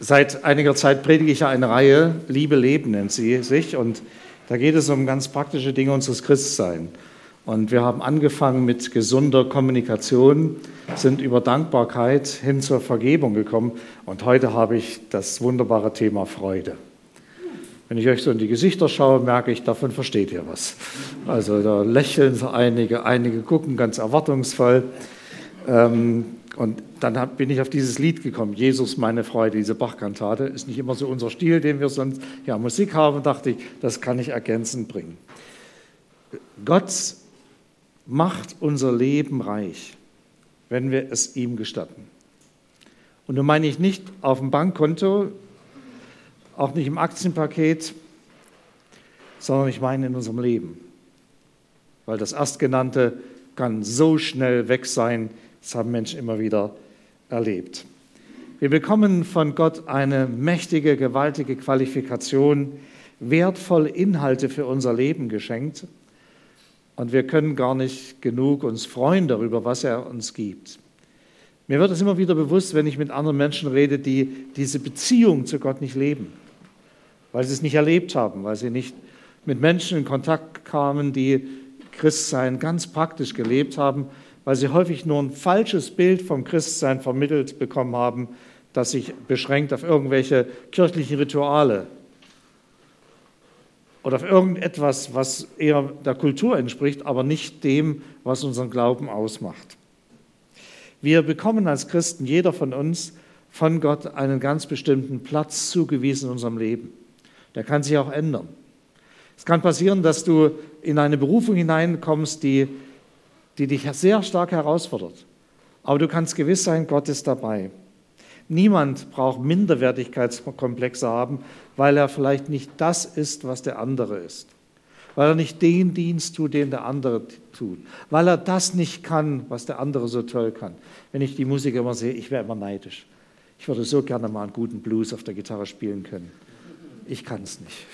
Seit einiger Zeit predige ich ja eine Reihe, Liebe Leben nennt sie sich, und da geht es um ganz praktische Dinge unseres Christseins. Und wir haben angefangen mit gesunder Kommunikation, sind über Dankbarkeit hin zur Vergebung gekommen. Und heute habe ich das wunderbare Thema Freude. Wenn ich euch so in die Gesichter schaue, merke ich, davon versteht ihr was. Also da lächeln so einige, einige gucken ganz erwartungsvoll. Ähm, und dann bin ich auf dieses Lied gekommen, Jesus meine Freude, diese Bachkantate. Ist nicht immer so unser Stil, den wir sonst ja Musik haben, dachte ich, das kann ich ergänzend bringen. Gott macht unser Leben reich, wenn wir es ihm gestatten. Und nun meine ich nicht auf dem Bankkonto, auch nicht im Aktienpaket, sondern ich meine in unserem Leben. Weil das Erstgenannte kann so schnell weg sein, das haben Menschen immer wieder erlebt. Wir bekommen von Gott eine mächtige, gewaltige Qualifikation, wertvolle Inhalte für unser Leben geschenkt. Und wir können gar nicht genug uns freuen darüber, was er uns gibt. Mir wird es immer wieder bewusst, wenn ich mit anderen Menschen rede, die diese Beziehung zu Gott nicht leben, weil sie es nicht erlebt haben, weil sie nicht mit Menschen in Kontakt kamen, die Christsein ganz praktisch gelebt haben, weil sie häufig nur ein falsches Bild vom Christsein vermittelt bekommen haben, das sich beschränkt auf irgendwelche kirchlichen Rituale oder auf irgendetwas, was eher der Kultur entspricht, aber nicht dem, was unseren Glauben ausmacht. Wir bekommen als Christen, jeder von uns, von Gott einen ganz bestimmten Platz zugewiesen in unserem Leben. Der kann sich auch ändern. Es kann passieren, dass du in eine Berufung hineinkommst, die die dich sehr stark herausfordert. Aber du kannst gewiss sein, Gott ist dabei. Niemand braucht Minderwertigkeitskomplexe haben, weil er vielleicht nicht das ist, was der andere ist. Weil er nicht den Dienst tut, den der andere tut. Weil er das nicht kann, was der andere so toll kann. Wenn ich die Musik immer sehe, ich wäre immer neidisch. Ich würde so gerne mal einen guten Blues auf der Gitarre spielen können. Ich kann es nicht.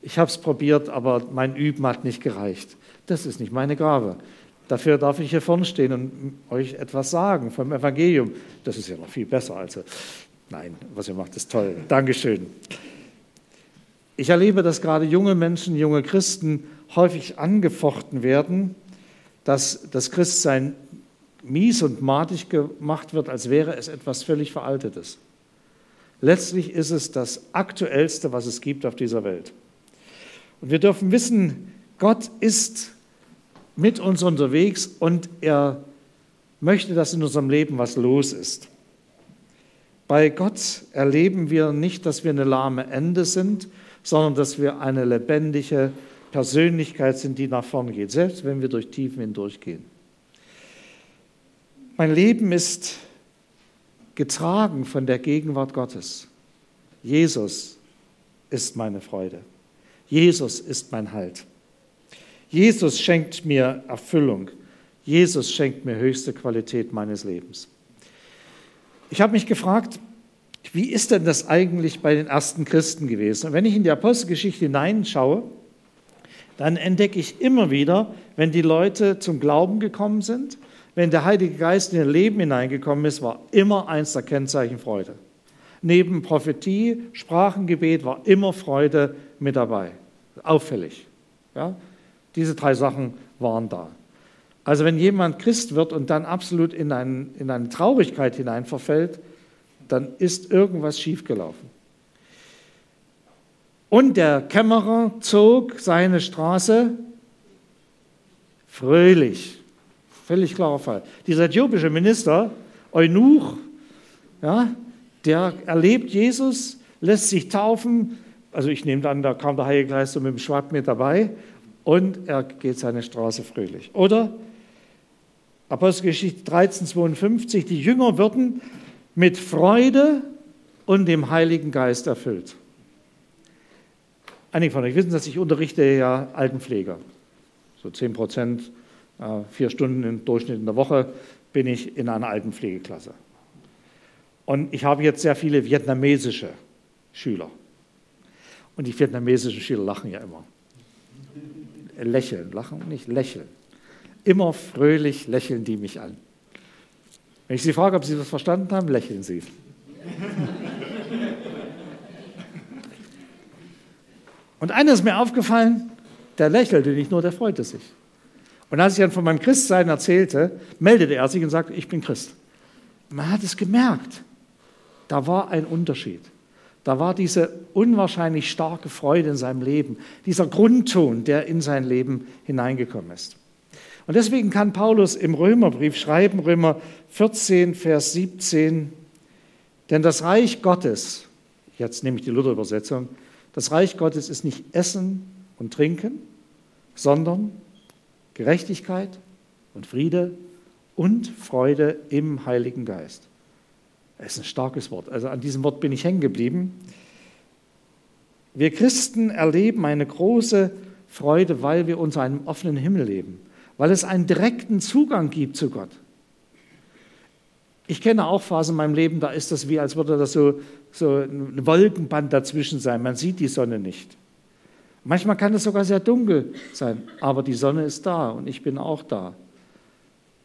Ich habe es probiert, aber mein Üben hat nicht gereicht. Das ist nicht meine Gabe. Dafür darf ich hier vorne stehen und euch etwas sagen vom Evangelium. Das ist ja noch viel besser. Also, nein, was ihr macht, ist toll. Dankeschön. Ich erlebe, dass gerade junge Menschen, junge Christen häufig angefochten werden, dass das Christsein mies und matig gemacht wird, als wäre es etwas völlig Veraltetes. Letztlich ist es das Aktuellste, was es gibt auf dieser Welt. Und wir dürfen wissen, Gott ist mit uns unterwegs und er möchte, dass in unserem Leben was los ist. Bei Gott erleben wir nicht, dass wir eine lahme Ende sind, sondern dass wir eine lebendige Persönlichkeit sind, die nach vorne geht, selbst wenn wir durch Tiefen hindurchgehen. Mein Leben ist getragen von der Gegenwart Gottes. Jesus ist meine Freude. Jesus ist mein Halt. Jesus schenkt mir Erfüllung. Jesus schenkt mir höchste Qualität meines Lebens. Ich habe mich gefragt, wie ist denn das eigentlich bei den ersten Christen gewesen? Und wenn ich in die Apostelgeschichte hineinschaue, dann entdecke ich immer wieder, wenn die Leute zum Glauben gekommen sind, wenn der Heilige Geist in ihr Leben hineingekommen ist, war immer eins der Kennzeichen Freude. Neben Prophetie, Sprachengebet war immer Freude mit dabei. Auffällig. Ja? Diese drei Sachen waren da. Also wenn jemand Christ wird und dann absolut in, ein, in eine Traurigkeit hinein verfällt, dann ist irgendwas schiefgelaufen. Und der Kämmerer zog seine Straße fröhlich. Völlig klarer Fall. Dieser äthiopische Minister, Eunuch, ja, der erlebt Jesus, lässt sich taufen. Also ich nehme an, da kam der Heilige Geist mit dem Schwab mit dabei und er geht seine Straße fröhlich. Oder Apostelgeschichte 13, 52, die Jünger würden mit Freude und dem Heiligen Geist erfüllt. Einige von euch wissen, dass ich unterrichte ja Altenpfleger. So 10 Prozent, äh, vier Stunden im Durchschnitt in der Woche bin ich in einer Altenpflegeklasse. Und ich habe jetzt sehr viele vietnamesische Schüler. Und die vietnamesischen Schüler lachen ja immer lächeln. Lachen und nicht lächeln. Immer fröhlich lächeln die mich an. Wenn ich Sie frage, ob Sie das verstanden haben, lächeln Sie. Und eines ist mir aufgefallen, der lächelte nicht nur, der freute sich. Und als ich dann von meinem Christsein erzählte, meldete er sich und sagte, ich bin Christ. Man hat es gemerkt, da war ein Unterschied. Da war diese unwahrscheinlich starke Freude in seinem Leben, dieser Grundton, der in sein Leben hineingekommen ist. Und deswegen kann Paulus im Römerbrief schreiben, Römer 14, Vers 17, denn das Reich Gottes, jetzt nehme ich die Luther-Übersetzung, das Reich Gottes ist nicht Essen und Trinken, sondern Gerechtigkeit und Friede und Freude im Heiligen Geist. Das ist ein starkes Wort. Also an diesem Wort bin ich hängen geblieben. Wir Christen erleben eine große Freude, weil wir unter einem offenen Himmel leben weil es einen direkten Zugang gibt zu Gott. Ich kenne auch Phasen in meinem Leben, da ist das wie, als würde das so, so ein Wolkenband dazwischen sein. Man sieht die Sonne nicht. Manchmal kann es sogar sehr dunkel sein, aber die Sonne ist da und ich bin auch da.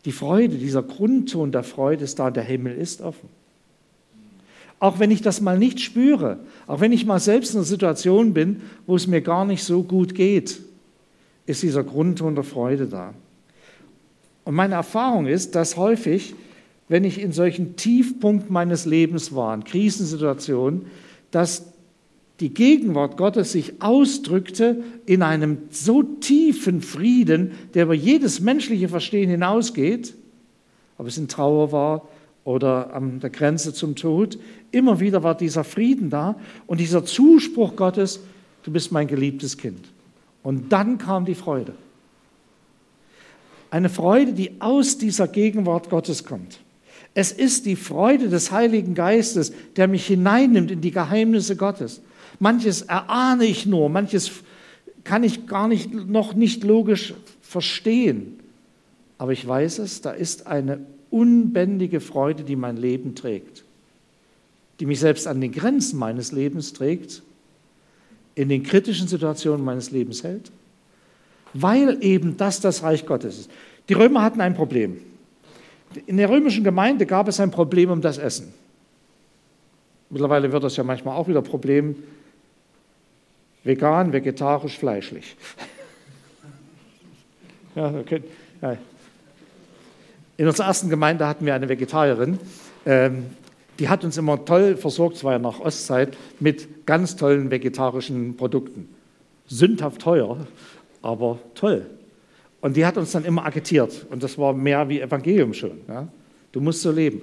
Die Freude, dieser Grundton der Freude ist da, der Himmel ist offen. Auch wenn ich das mal nicht spüre, auch wenn ich mal selbst in einer Situation bin, wo es mir gar nicht so gut geht, ist dieser Grundton der Freude da. Und meine Erfahrung ist, dass häufig, wenn ich in solchen Tiefpunkten meines Lebens war, in Krisensituationen, dass die Gegenwart Gottes sich ausdrückte in einem so tiefen Frieden, der über jedes menschliche Verstehen hinausgeht, ob es in Trauer war oder an der Grenze zum Tod, immer wieder war dieser Frieden da und dieser Zuspruch Gottes, du bist mein geliebtes Kind. Und dann kam die Freude. Eine Freude, die aus dieser Gegenwart Gottes kommt. Es ist die Freude des Heiligen Geistes, der mich hineinnimmt in die Geheimnisse Gottes. Manches erahne ich nur, manches kann ich gar nicht, noch nicht logisch verstehen. Aber ich weiß es, da ist eine unbändige Freude, die mein Leben trägt, die mich selbst an den Grenzen meines Lebens trägt in den kritischen Situationen meines Lebens hält, weil eben das das Reich Gottes ist. Die Römer hatten ein Problem. In der römischen Gemeinde gab es ein Problem um das Essen. Mittlerweile wird das ja manchmal auch wieder Problem vegan, vegetarisch, fleischlich. ja, okay. In unserer ersten Gemeinde hatten wir eine Vegetarierin. Ähm, die hat uns immer toll versorgt, es war ja nach Ostzeit, mit ganz tollen vegetarischen Produkten. Sündhaft teuer, aber toll. Und die hat uns dann immer agitiert. Und das war mehr wie Evangelium schon. Ja? Du musst so leben.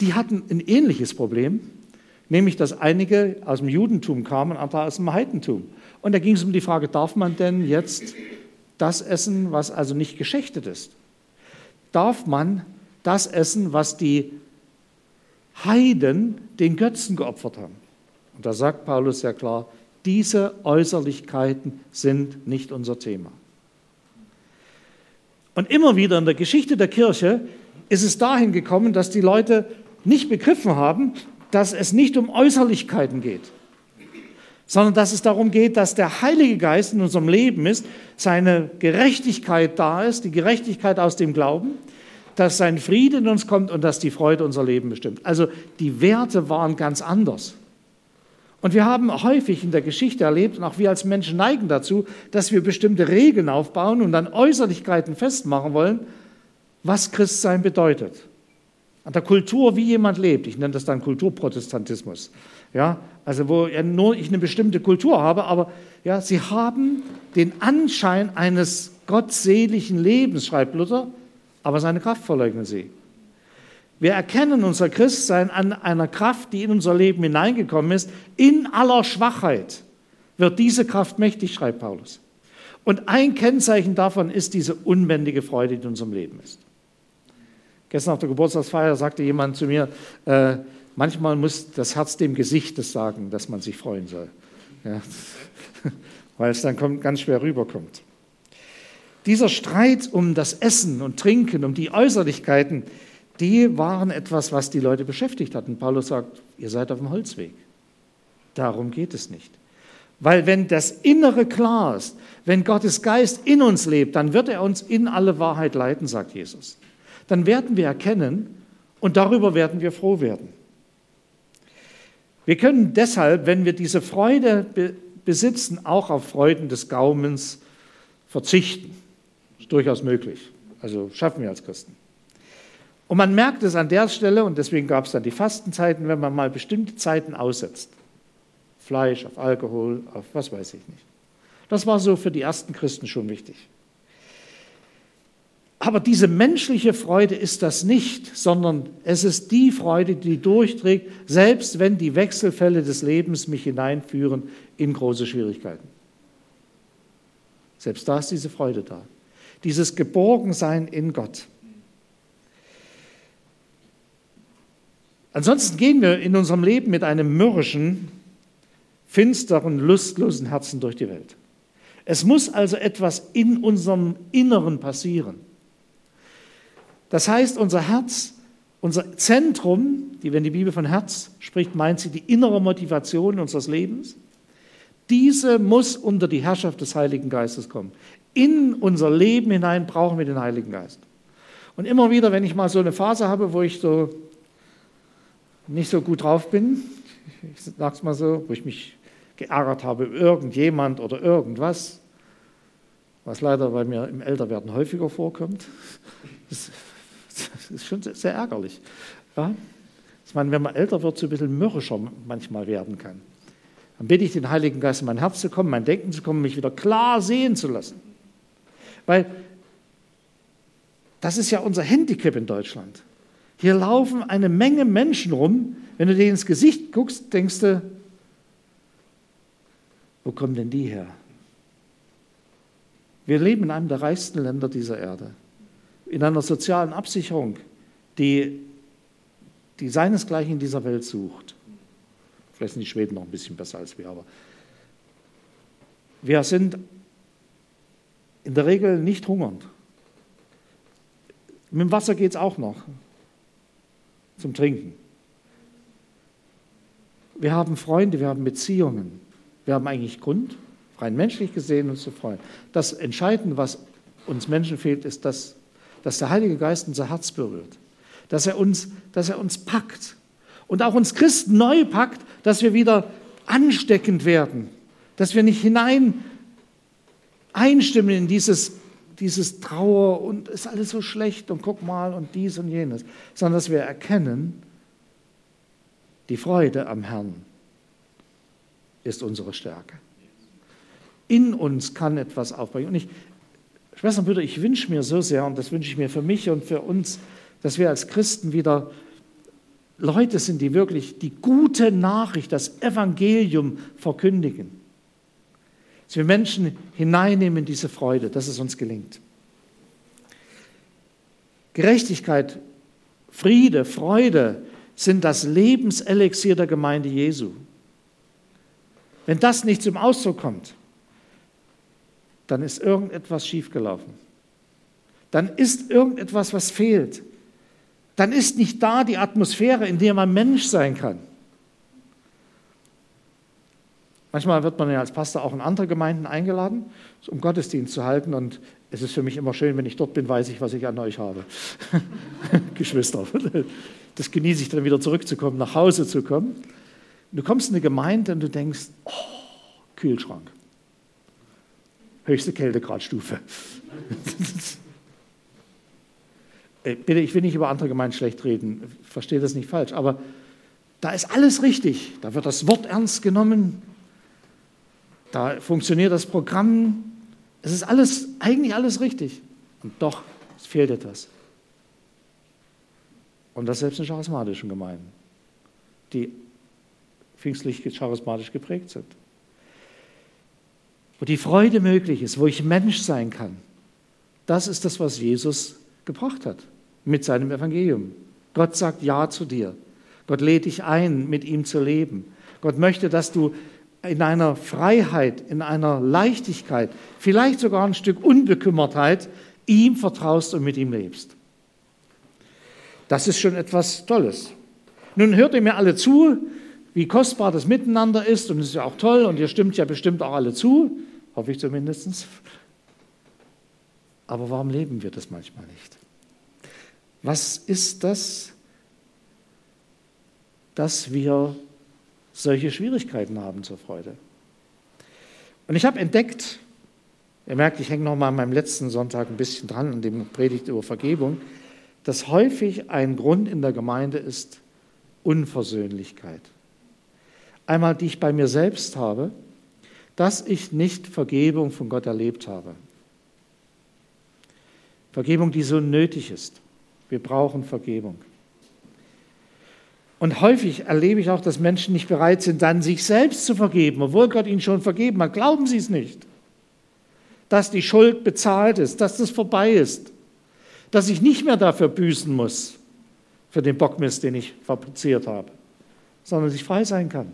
Die hatten ein ähnliches Problem, nämlich dass einige aus dem Judentum kamen und andere aus dem Heidentum. Und da ging es um die Frage, darf man denn jetzt das essen, was also nicht geschächtet ist? Darf man das essen, was die Heiden den Götzen geopfert haben. Und da sagt Paulus sehr klar, diese Äußerlichkeiten sind nicht unser Thema. Und immer wieder in der Geschichte der Kirche ist es dahin gekommen, dass die Leute nicht begriffen haben, dass es nicht um Äußerlichkeiten geht, sondern dass es darum geht, dass der Heilige Geist in unserem Leben ist, seine Gerechtigkeit da ist, die Gerechtigkeit aus dem Glauben, dass sein Frieden in uns kommt und dass die Freude unser Leben bestimmt. Also die Werte waren ganz anders. Und wir haben häufig in der Geschichte erlebt, und auch wir als Menschen neigen dazu, dass wir bestimmte Regeln aufbauen und dann Äußerlichkeiten festmachen wollen, was Christsein bedeutet. An der Kultur, wie jemand lebt. Ich nenne das dann Kulturprotestantismus. Ja, also wo ja nur ich eine bestimmte Kultur habe, aber ja, sie haben den Anschein eines gottseligen Lebens, schreibt Luther, aber seine Kraft verleugnen sie. Wir erkennen unser Christsein an einer Kraft, die in unser Leben hineingekommen ist. In aller Schwachheit wird diese Kraft mächtig, schreibt Paulus. Und ein Kennzeichen davon ist diese unbändige Freude, die in unserem Leben ist. Gestern auf der Geburtstagsfeier sagte jemand zu mir, äh, manchmal muss das Herz dem Gesicht das sagen, dass man sich freuen soll. Ja. Weil es dann ganz schwer rüberkommt. Dieser Streit um das Essen und Trinken, um die Äußerlichkeiten, die waren etwas, was die Leute beschäftigt hatten. Paulus sagt, ihr seid auf dem Holzweg. Darum geht es nicht. Weil wenn das Innere klar ist, wenn Gottes Geist in uns lebt, dann wird er uns in alle Wahrheit leiten, sagt Jesus. Dann werden wir erkennen und darüber werden wir froh werden. Wir können deshalb, wenn wir diese Freude besitzen, auch auf Freuden des Gaumens verzichten. Ist durchaus möglich. Also schaffen wir als Christen. Und man merkt es an der Stelle, und deswegen gab es dann die Fastenzeiten, wenn man mal bestimmte Zeiten aussetzt. Fleisch, auf Alkohol, auf was weiß ich nicht. Das war so für die ersten Christen schon wichtig. Aber diese menschliche Freude ist das nicht, sondern es ist die Freude, die durchträgt, selbst wenn die Wechselfälle des Lebens mich hineinführen in große Schwierigkeiten. Selbst da ist diese Freude da. Dieses Geborgensein in Gott. Ansonsten gehen wir in unserem Leben mit einem mürrischen, finsteren, lustlosen Herzen durch die Welt. Es muss also etwas in unserem Inneren passieren. Das heißt, unser Herz, unser Zentrum, die, wenn die Bibel von Herz spricht, meint sie die innere Motivation unseres Lebens, diese muss unter die Herrschaft des Heiligen Geistes kommen. In unser Leben hinein brauchen wir den Heiligen Geist. Und immer wieder, wenn ich mal so eine Phase habe, wo ich so nicht so gut drauf bin, ich sag's mal so, wo ich mich geärgert habe irgendjemand oder irgendwas, was leider bei mir im Älterwerden häufiger vorkommt, das das ist schon sehr ärgerlich. Ja? Dass man, wenn man älter wird, so ein bisschen mürrischer manchmal werden kann. Dann bitte ich den Heiligen Geist in mein Herz zu kommen, mein Denken zu kommen, mich wieder klar sehen zu lassen. Weil das ist ja unser Handicap in Deutschland. Hier laufen eine Menge Menschen rum. Wenn du denen ins Gesicht guckst, denkst du, wo kommen denn die her? Wir leben in einem der reichsten Länder dieser Erde in einer sozialen Absicherung, die, die seinesgleichen in dieser Welt sucht. Vielleicht sind die Schweden noch ein bisschen besser als wir, aber wir sind in der Regel nicht hungernd. Mit dem Wasser geht es auch noch zum Trinken. Wir haben Freunde, wir haben Beziehungen. Wir haben eigentlich Grund, rein menschlich gesehen, uns zu freuen. Das Entscheidende, was uns Menschen fehlt, ist das dass der Heilige Geist unser Herz berührt, dass er uns, dass er uns packt und auch uns Christen neu packt, dass wir wieder ansteckend werden, dass wir nicht hinein einstimmen in dieses, dieses Trauer und ist alles so schlecht und guck mal und dies und jenes, sondern dass wir erkennen, die Freude am Herrn ist unsere Stärke. In uns kann etwas aufbringen. Und ich, Schwestern und Brüder, ich wünsche mir so sehr, und das wünsche ich mir für mich und für uns, dass wir als Christen wieder Leute sind, die wirklich die gute Nachricht, das Evangelium verkündigen. Dass wir Menschen hineinnehmen in diese Freude, dass es uns gelingt. Gerechtigkeit, Friede, Freude sind das Lebenselixier der Gemeinde Jesu. Wenn das nicht zum Ausdruck kommt, dann ist irgendetwas schiefgelaufen. Dann ist irgendetwas, was fehlt. Dann ist nicht da die Atmosphäre, in der man Mensch sein kann. Manchmal wird man ja als Pastor auch in andere Gemeinden eingeladen, um Gottesdienst zu halten. Und es ist für mich immer schön, wenn ich dort bin, weiß ich, was ich an euch habe. Geschwister. Das genieße ich dann wieder zurückzukommen, nach Hause zu kommen. Du kommst in eine Gemeinde und du denkst, oh, Kühlschrank höchste Kältegradstufe. Äh, bitte, ich will nicht über andere Gemeinden schlecht reden, verstehe das nicht falsch, aber da ist alles richtig. Da wird das Wort ernst genommen, da funktioniert das Programm, es ist alles, eigentlich alles richtig. Und doch, es fehlt etwas. Und das selbst in charismatischen Gemeinden, die pfingstlich charismatisch geprägt sind wo die Freude möglich ist, wo ich Mensch sein kann. Das ist das, was Jesus gebracht hat mit seinem Evangelium. Gott sagt Ja zu dir. Gott lädt dich ein, mit ihm zu leben. Gott möchte, dass du in einer Freiheit, in einer Leichtigkeit, vielleicht sogar ein Stück Unbekümmertheit ihm vertraust und mit ihm lebst. Das ist schon etwas Tolles. Nun hört ihr mir alle zu, wie kostbar das Miteinander ist und es ist ja auch toll und ihr stimmt ja bestimmt auch alle zu hoffe ich zumindest. Aber warum leben wir das manchmal nicht? Was ist das, dass wir solche Schwierigkeiten haben zur Freude? Und ich habe entdeckt, ihr merkt, ich hänge noch mal an meinem letzten Sonntag ein bisschen dran, an dem Predigt über Vergebung, dass häufig ein Grund in der Gemeinde ist Unversöhnlichkeit. Einmal, die ich bei mir selbst habe, dass ich nicht Vergebung von Gott erlebt habe. Vergebung, die so nötig ist. Wir brauchen Vergebung. Und häufig erlebe ich auch, dass Menschen nicht bereit sind, dann sich selbst zu vergeben, obwohl Gott ihnen schon vergeben hat. Glauben sie es nicht. Dass die Schuld bezahlt ist, dass das vorbei ist, dass ich nicht mehr dafür büßen muss, für den Bockmist, den ich fabriziert habe, sondern dass ich frei sein kann,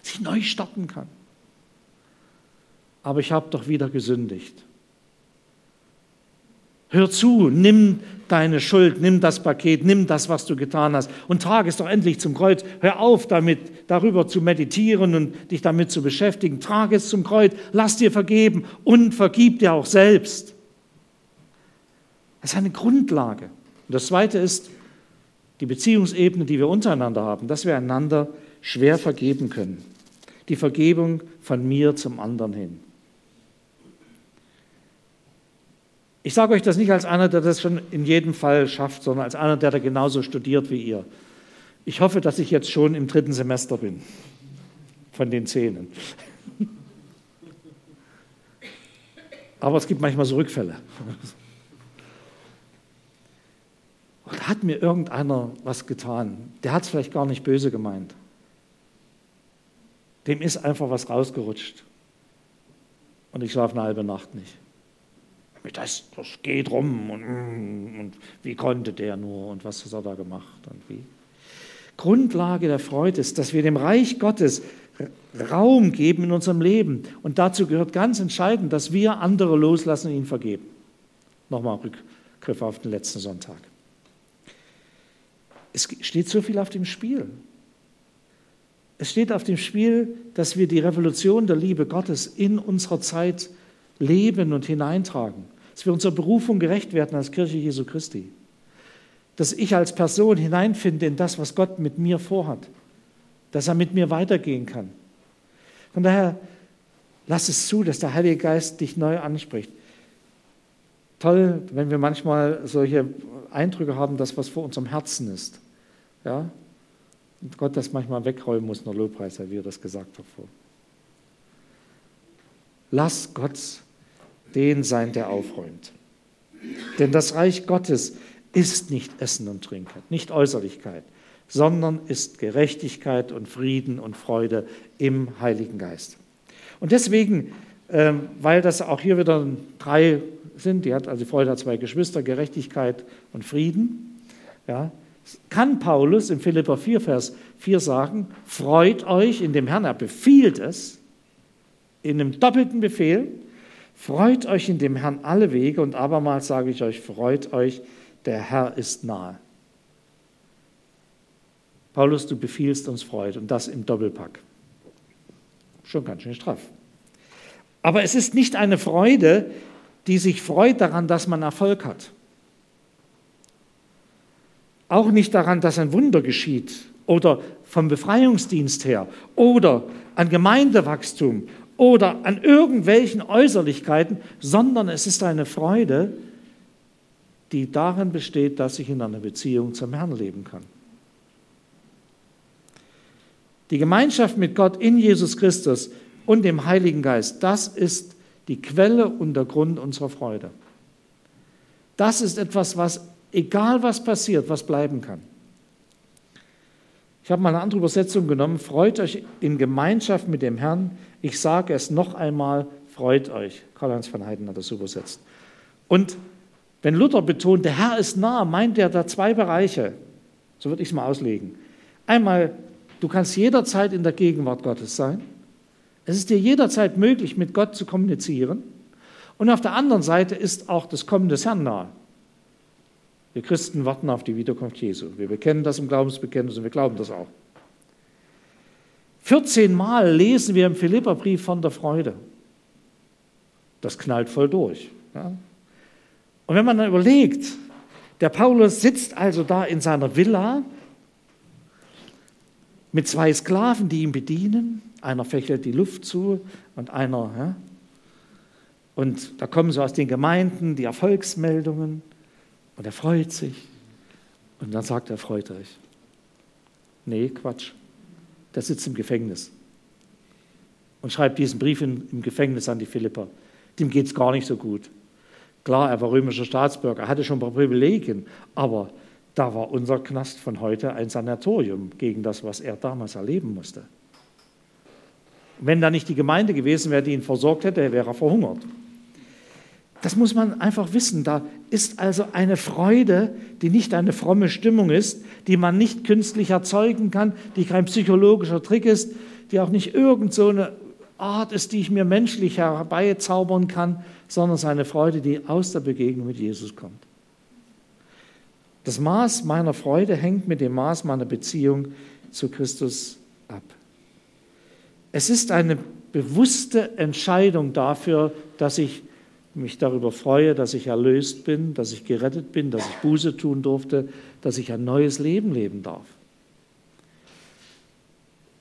sich neu starten kann. Aber ich habe doch wieder gesündigt. Hör zu, nimm deine Schuld, nimm das Paket, nimm das, was du getan hast und trage es doch endlich zum Kreuz. Hör auf damit, darüber zu meditieren und dich damit zu beschäftigen. Trage es zum Kreuz, lass dir vergeben und vergib dir auch selbst. Das ist eine Grundlage. Und das Zweite ist die Beziehungsebene, die wir untereinander haben, dass wir einander schwer vergeben können. Die Vergebung von mir zum anderen hin. Ich sage euch das nicht als einer, der das schon in jedem Fall schafft, sondern als einer, der da genauso studiert wie ihr. Ich hoffe, dass ich jetzt schon im dritten Semester bin von den Zehnen. Aber es gibt manchmal so Rückfälle. Und hat mir irgendeiner was getan. Der hat es vielleicht gar nicht böse gemeint. Dem ist einfach was rausgerutscht. Und ich schlafe eine halbe Nacht nicht das, das geht rum und, mm, und wie konnte der nur und was hat er da gemacht und wie. Grundlage der Freude ist, dass wir dem Reich Gottes Raum geben in unserem Leben. Und dazu gehört ganz entscheidend, dass wir andere loslassen und ihnen vergeben. Nochmal Rückgriff auf den letzten Sonntag. Es steht so viel auf dem Spiel. Es steht auf dem Spiel, dass wir die Revolution der Liebe Gottes in unserer Zeit leben und hineintragen dass wir unserer Berufung gerecht werden als Kirche Jesu Christi. Dass ich als Person hineinfinde in das, was Gott mit mir vorhat. Dass er mit mir weitergehen kann. Von daher, lass es zu, dass der Heilige Geist dich neu anspricht. Toll, wenn wir manchmal solche Eindrücke haben, dass was vor unserem Herzen ist. Ja? Und Gott das manchmal wegräumen muss, nur Lobpreis, wie er das gesagt hat. Lass Gott den sein, der aufräumt. Denn das Reich Gottes ist nicht Essen und Trinken, nicht Äußerlichkeit, sondern ist Gerechtigkeit und Frieden und Freude im Heiligen Geist. Und deswegen, ähm, weil das auch hier wieder drei sind, die hat also Freude hat zwei Geschwister, Gerechtigkeit und Frieden, ja, kann Paulus in Philippa 4, Vers 4 sagen, freut euch in dem Herrn, er befiehlt es, in einem doppelten Befehl, Freut euch in dem Herrn alle Wege und abermals sage ich euch, freut euch, der Herr ist nahe. Paulus, du befiehlst uns Freude und das im Doppelpack. Schon ganz schön straff. Aber es ist nicht eine Freude, die sich freut daran, dass man Erfolg hat. Auch nicht daran, dass ein Wunder geschieht oder vom Befreiungsdienst her oder an Gemeindewachstum oder an irgendwelchen Äußerlichkeiten, sondern es ist eine Freude, die darin besteht, dass ich in einer Beziehung zum Herrn leben kann. Die Gemeinschaft mit Gott in Jesus Christus und dem Heiligen Geist, das ist die Quelle und der Grund unserer Freude. Das ist etwas, was, egal was passiert, was bleiben kann. Ich habe mal eine andere Übersetzung genommen. Freut euch in Gemeinschaft mit dem Herrn. Ich sage es noch einmal, freut euch. Karl-Heinz van Heiden hat das übersetzt. Und wenn Luther betont, der Herr ist nah, meint er da zwei Bereiche. So würde ich es mal auslegen. Einmal, du kannst jederzeit in der Gegenwart Gottes sein. Es ist dir jederzeit möglich, mit Gott zu kommunizieren. Und auf der anderen Seite ist auch das Kommen des Herrn nahe. Wir Christen warten auf die Wiederkunft Jesu. Wir bekennen das im Glaubensbekenntnis und wir glauben das auch. 14 Mal lesen wir im Philipperbrief von der Freude. Das knallt voll durch. Ja? Und wenn man dann überlegt, der Paulus sitzt also da in seiner Villa mit zwei Sklaven, die ihn bedienen. Einer fächelt die Luft zu und einer. Ja? Und da kommen so aus den Gemeinden die Erfolgsmeldungen und er freut sich. Und dann sagt er, freut euch. Nee, Quatsch. Der sitzt im Gefängnis und schreibt diesen Brief in, im Gefängnis an die Philipper. Dem geht es gar nicht so gut. Klar, er war römischer Staatsbürger, hatte schon ein paar Privilegien, aber da war unser Knast von heute ein Sanatorium gegen das, was er damals erleben musste. Wenn da nicht die Gemeinde gewesen wäre, die ihn versorgt hätte, wäre er verhungert. Das muss man einfach wissen. Da ist also eine Freude, die nicht eine fromme Stimmung ist, die man nicht künstlich erzeugen kann, die kein psychologischer Trick ist, die auch nicht irgend so eine Art ist, die ich mir menschlich herbeizaubern kann, sondern es ist eine Freude, die aus der Begegnung mit Jesus kommt. Das Maß meiner Freude hängt mit dem Maß meiner Beziehung zu Christus ab. Es ist eine bewusste Entscheidung dafür, dass ich mich darüber freue, dass ich erlöst bin, dass ich gerettet bin, dass ich Buße tun durfte, dass ich ein neues Leben leben darf.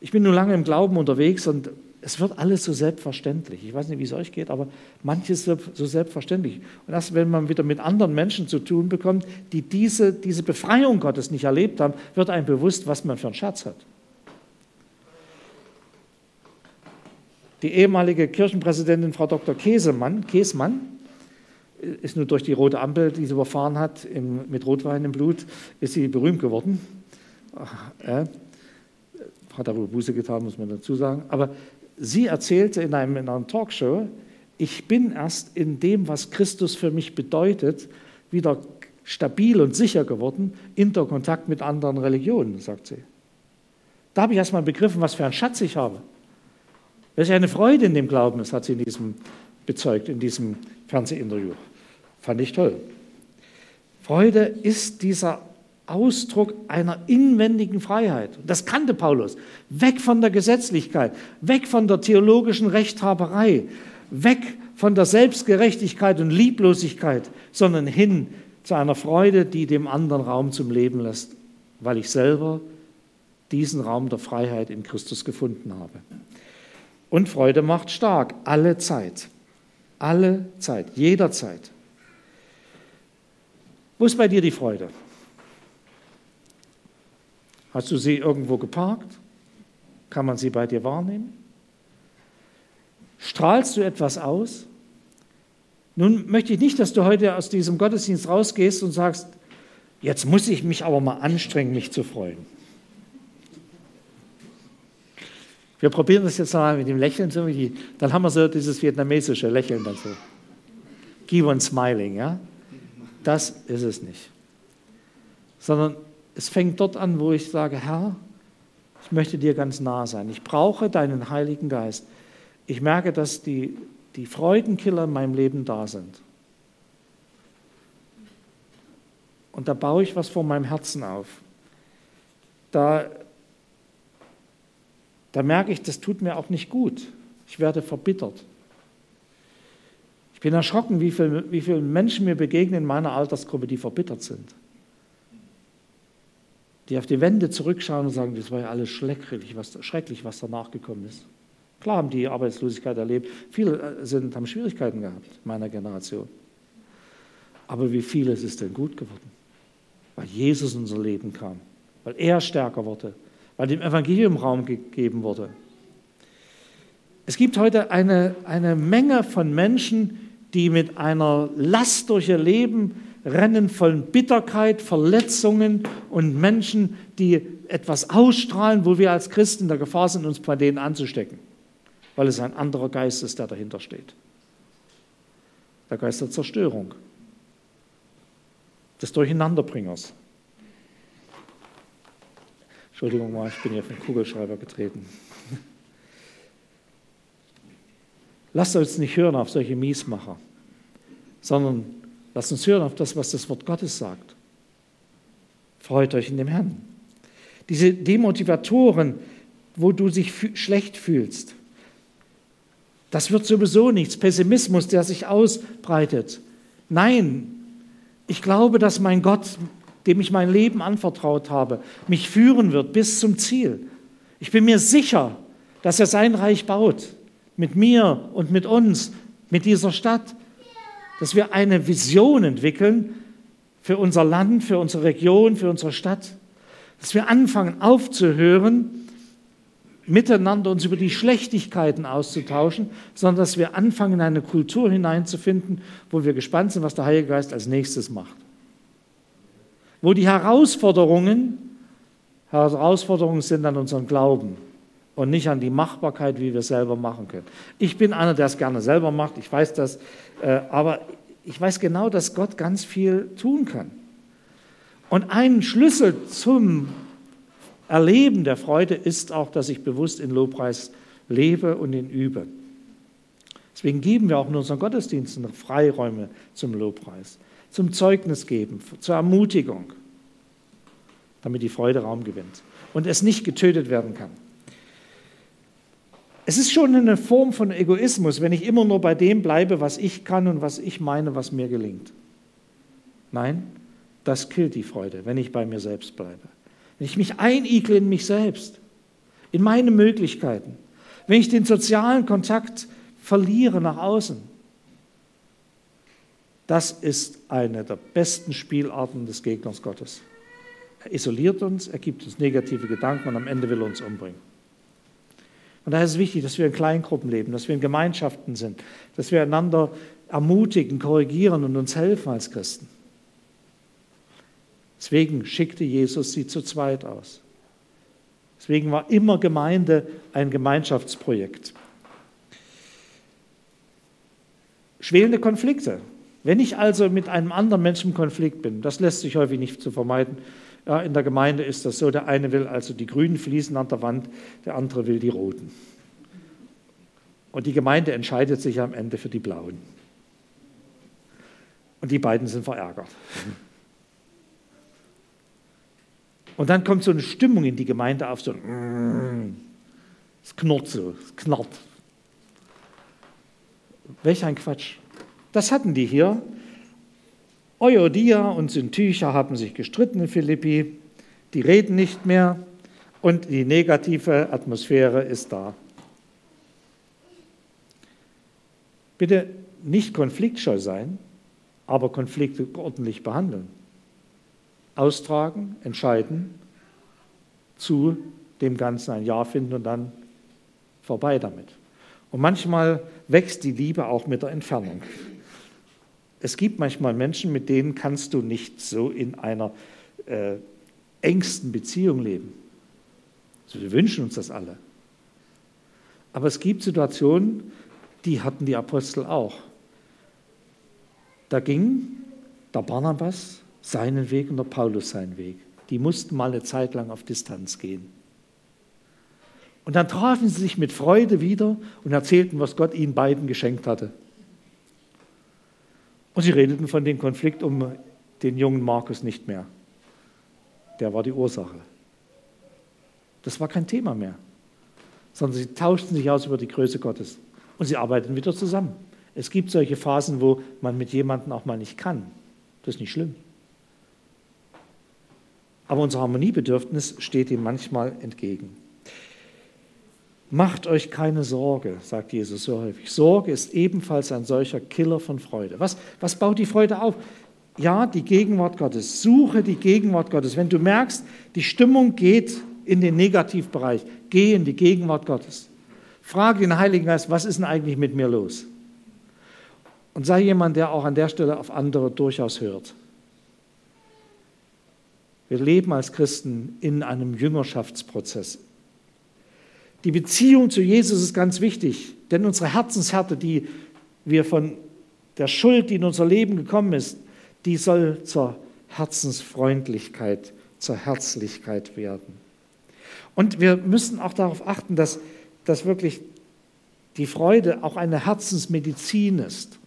Ich bin nun lange im Glauben unterwegs und es wird alles so selbstverständlich. Ich weiß nicht, wie es euch geht, aber manches wird so selbstverständlich. Und erst wenn man wieder mit anderen Menschen zu tun bekommt, die diese, diese Befreiung Gottes nicht erlebt haben, wird einem bewusst, was man für einen Schatz hat. Die ehemalige Kirchenpräsidentin Frau Dr. Käsemann, Käsmann ist nur durch die rote Ampel, die sie überfahren hat, im, mit Rotwein im Blut, ist sie berühmt geworden. Äh, hat darüber Buße getan, muss man dazu sagen. Aber sie erzählte in, einem, in einer Talkshow, ich bin erst in dem, was Christus für mich bedeutet, wieder stabil und sicher geworden in der Kontakt mit anderen Religionen, sagt sie. Da habe ich erst mal begriffen, was für einen Schatz ich habe. Welche eine Freude in dem Glauben ist, hat sie in diesem bezeugt, in diesem Fernsehinterview. Fand ich toll. Freude ist dieser Ausdruck einer inwendigen Freiheit. Das kannte Paulus. Weg von der Gesetzlichkeit, weg von der theologischen Rechthaberei, weg von der Selbstgerechtigkeit und Lieblosigkeit, sondern hin zu einer Freude, die dem anderen Raum zum Leben lässt, weil ich selber diesen Raum der Freiheit in Christus gefunden habe. Und Freude macht stark, alle Zeit. Alle Zeit, jederzeit. Wo ist bei dir die Freude? Hast du sie irgendwo geparkt? Kann man sie bei dir wahrnehmen? Strahlst du etwas aus? Nun möchte ich nicht, dass du heute aus diesem Gottesdienst rausgehst und sagst, jetzt muss ich mich aber mal anstrengen, mich zu freuen. Wir probieren das jetzt mal mit dem Lächeln, dann haben wir so dieses vietnamesische Lächeln dazu. Give on smiling, ja? Das ist es nicht. Sondern es fängt dort an, wo ich sage, Herr, ich möchte dir ganz nah sein. Ich brauche deinen Heiligen Geist. Ich merke, dass die, die Freudenkiller in meinem Leben da sind. Und da baue ich was vor meinem Herzen auf. Da, da merke ich, das tut mir auch nicht gut. Ich werde verbittert. Ich bin erschrocken, wie viele wie viel Menschen mir begegnen in meiner Altersgruppe, die verbittert sind die auf die Wände zurückschauen und sagen, das war ja alles schrecklich, was, schrecklich, was danach gekommen ist. Klar haben die Arbeitslosigkeit erlebt. Viele äh, sind, haben Schwierigkeiten gehabt, meiner Generation. Aber wie viel ist denn gut geworden? Weil Jesus in unser Leben kam, weil er stärker wurde, weil dem Evangelium Raum gegeben wurde. Es gibt heute eine, eine Menge von Menschen, die mit einer Last durch ihr Leben rennen von Bitterkeit, Verletzungen und Menschen, die etwas ausstrahlen, wo wir als Christen in der Gefahr sind, uns bei denen anzustecken, weil es ein anderer Geist ist, der dahinter steht. Der Geist der Zerstörung, des Durcheinanderbringers. Entschuldigung mal, ich bin hier vom Kugelschreiber getreten. Lasst uns nicht hören auf solche Miesmacher, sondern Lasst uns hören auf das, was das Wort Gottes sagt. Freut euch in dem Herrn. Diese Demotivatoren, wo du dich schlecht fühlst, das wird sowieso nichts. Pessimismus, der sich ausbreitet. Nein, ich glaube, dass mein Gott, dem ich mein Leben anvertraut habe, mich führen wird bis zum Ziel. Ich bin mir sicher, dass er sein Reich baut. Mit mir und mit uns, mit dieser Stadt. Dass wir eine Vision entwickeln für unser Land, für unsere Region, für unsere Stadt. Dass wir anfangen aufzuhören, miteinander uns über die Schlechtigkeiten auszutauschen, sondern dass wir anfangen, in eine Kultur hineinzufinden, wo wir gespannt sind, was der Heilige Geist als nächstes macht. Wo die Herausforderungen, Herausforderungen sind an unseren Glauben und nicht an die Machbarkeit, wie wir es selber machen können. Ich bin einer, der es gerne selber macht, ich weiß das, äh, aber ich weiß genau, dass Gott ganz viel tun kann. Und ein Schlüssel zum Erleben der Freude ist auch, dass ich bewusst in Lobpreis lebe und ihn übe. Deswegen geben wir auch in unseren Gottesdiensten Freiräume zum Lobpreis, zum Zeugnis geben, zur Ermutigung, damit die Freude Raum gewinnt und es nicht getötet werden kann. Es ist schon eine Form von Egoismus, wenn ich immer nur bei dem bleibe, was ich kann und was ich meine, was mir gelingt. Nein, das killt die Freude, wenn ich bei mir selbst bleibe wenn ich mich einigle in mich selbst, in meine Möglichkeiten, wenn ich den sozialen Kontakt verliere nach außen, das ist eine der besten Spielarten des Gegners Gottes. Er isoliert uns, er gibt uns negative Gedanken und am Ende will er uns umbringen. Und daher ist es wichtig, dass wir in Kleingruppen leben, dass wir in Gemeinschaften sind, dass wir einander ermutigen, korrigieren und uns helfen als Christen. Deswegen schickte Jesus sie zu zweit aus. Deswegen war immer Gemeinde ein Gemeinschaftsprojekt. Schwelende Konflikte. Wenn ich also mit einem anderen Menschen im Konflikt bin, das lässt sich häufig nicht zu vermeiden. In der Gemeinde ist das so, der eine will also die grünen Fliesen an der Wand, der andere will die roten. Und die Gemeinde entscheidet sich am Ende für die blauen. Und die beiden sind verärgert. Und dann kommt so eine Stimmung in die Gemeinde auf, so es knurrt so, es knarrt. Welch ein Quatsch. Das hatten die hier. Euodia und Syntycha haben sich gestritten in Philippi. Die reden nicht mehr und die negative Atmosphäre ist da. Bitte nicht konfliktscheu sein, aber Konflikte ordentlich behandeln austragen, entscheiden, zu dem Ganzen ein Ja finden und dann vorbei damit. Und manchmal wächst die Liebe auch mit der Entfernung. Es gibt manchmal Menschen, mit denen kannst du nicht so in einer äh, engsten Beziehung leben. Also wir wünschen uns das alle. Aber es gibt Situationen, die hatten die Apostel auch. Da ging der Barnabas seinen Weg und der Paulus seinen Weg. Die mussten mal eine Zeit lang auf Distanz gehen. Und dann trafen sie sich mit Freude wieder und erzählten, was Gott ihnen beiden geschenkt hatte. Und sie redeten von dem Konflikt um den jungen Markus nicht mehr. Der war die Ursache. Das war kein Thema mehr, sondern sie tauschten sich aus über die Größe Gottes und sie arbeiten wieder zusammen. Es gibt solche Phasen, wo man mit jemandem auch mal nicht kann. Das ist nicht schlimm. Aber unser Harmoniebedürfnis steht ihm manchmal entgegen. Macht euch keine Sorge, sagt Jesus so häufig. Sorge ist ebenfalls ein solcher Killer von Freude. Was, was baut die Freude auf? Ja, die Gegenwart Gottes. Suche die Gegenwart Gottes. Wenn du merkst, die Stimmung geht in den Negativbereich, geh in die Gegenwart Gottes. Frage den Heiligen Geist, was ist denn eigentlich mit mir los? Und sei jemand, der auch an der Stelle auf andere durchaus hört. Wir leben als Christen in einem Jüngerschaftsprozess. Die Beziehung zu Jesus ist ganz wichtig, denn unsere Herzenshärte, die wir von der Schuld, die in unser Leben gekommen ist, die soll zur Herzensfreundlichkeit, zur Herzlichkeit werden. Und wir müssen auch darauf achten, dass, dass wirklich die Freude auch eine Herzensmedizin ist.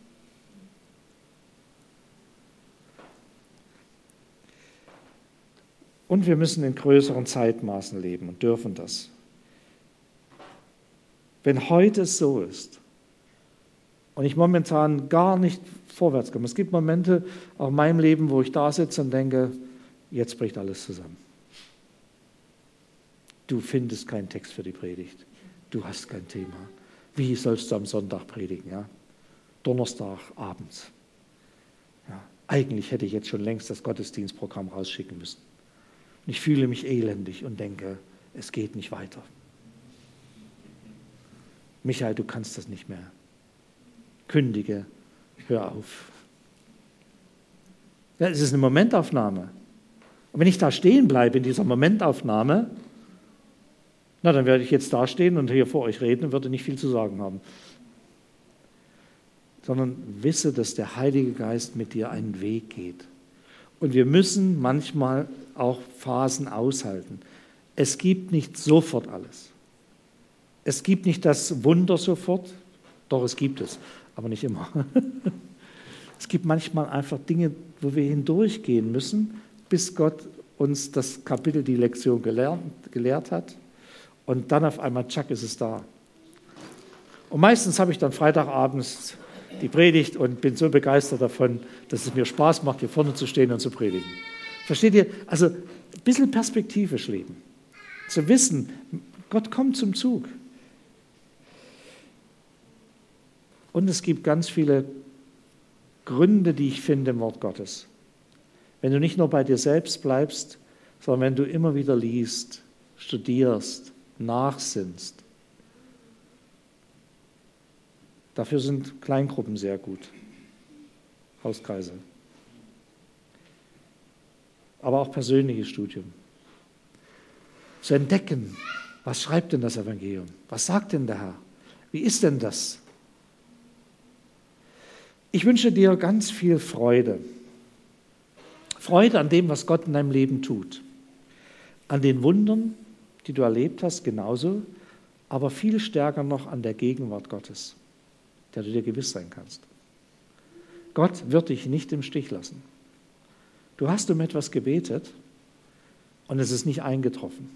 Und wir müssen in größeren Zeitmaßen leben und dürfen das. Wenn heute es so ist und ich momentan gar nicht vorwärts komme, es gibt Momente auch in meinem Leben, wo ich da sitze und denke, jetzt bricht alles zusammen. du findest keinen Text für die Predigt. Du hast kein Thema. Wie sollst du am Sonntag predigen? Ja? Donnerstag abends. Ja, eigentlich hätte ich jetzt schon längst das Gottesdienstprogramm rausschicken müssen. Und ich fühle mich elendig und denke, es geht nicht weiter. Michael, du kannst das nicht mehr. Kündige, hör auf. Ja, es ist eine Momentaufnahme. Und wenn ich da stehen bleibe in dieser Momentaufnahme, na, dann werde ich jetzt dastehen und hier vor euch reden und würde nicht viel zu sagen haben. Sondern wisse, dass der Heilige Geist mit dir einen Weg geht. Und wir müssen manchmal auch Phasen aushalten. Es gibt nicht sofort alles. Es gibt nicht das Wunder sofort, doch es gibt es, aber nicht immer. Es gibt manchmal einfach Dinge, wo wir hindurchgehen müssen, bis Gott uns das Kapitel, die Lektion gelehrt, gelehrt hat. Und dann auf einmal, tschack, ist es da. Und meistens habe ich dann Freitagabends die Predigt und bin so begeistert davon, dass es mir Spaß macht, hier vorne zu stehen und zu predigen. Versteht ihr? Also ein bisschen perspektivisch leben. Zu wissen, Gott kommt zum Zug. Und es gibt ganz viele Gründe, die ich finde im Wort Gottes. Wenn du nicht nur bei dir selbst bleibst, sondern wenn du immer wieder liest, studierst, nachsinnst. Dafür sind Kleingruppen sehr gut, Hauskreise. Aber auch persönliches Studium. Zu entdecken, was schreibt denn das Evangelium? Was sagt denn der Herr? Wie ist denn das? Ich wünsche dir ganz viel Freude. Freude an dem, was Gott in deinem Leben tut. An den Wundern, die du erlebt hast, genauso, aber viel stärker noch an der Gegenwart Gottes, der du dir gewiss sein kannst. Gott wird dich nicht im Stich lassen. Du hast um etwas gebetet und es ist nicht eingetroffen.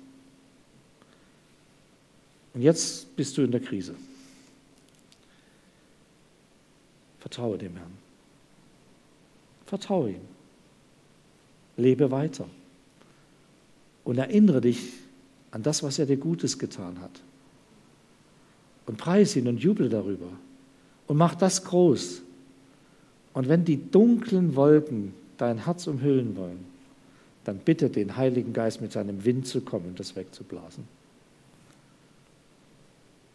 Und jetzt bist du in der Krise. Vertraue dem Herrn. Vertraue ihm. Lebe weiter. Und erinnere dich an das, was er dir Gutes getan hat. Und preise ihn und jubel darüber. Und mach das groß. Und wenn die dunklen Wolken dein Herz umhüllen wollen, dann bitte den Heiligen Geist mit seinem Wind zu kommen und das wegzublasen.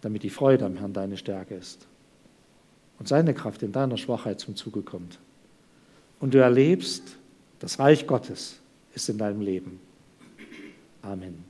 Damit die Freude am Herrn deine Stärke ist und seine Kraft in deiner Schwachheit zum Zuge kommt. Und du erlebst, das Reich Gottes ist in deinem Leben. Amen.